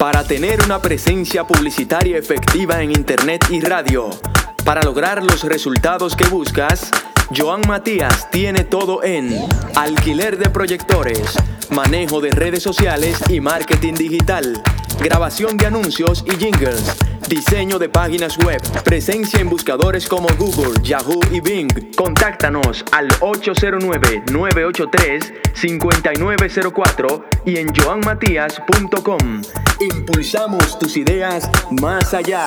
Para tener una presencia publicitaria efectiva en Internet y radio, para lograr los resultados que buscas, Joan Matías tiene todo en alquiler de proyectores, manejo de redes sociales y marketing digital, grabación de anuncios y jingles, diseño de páginas web, presencia en buscadores como Google, Yahoo y Bing. Contáctanos al 809-983-5904 y en joanmatías.com. Impulsamos tus ideas más allá.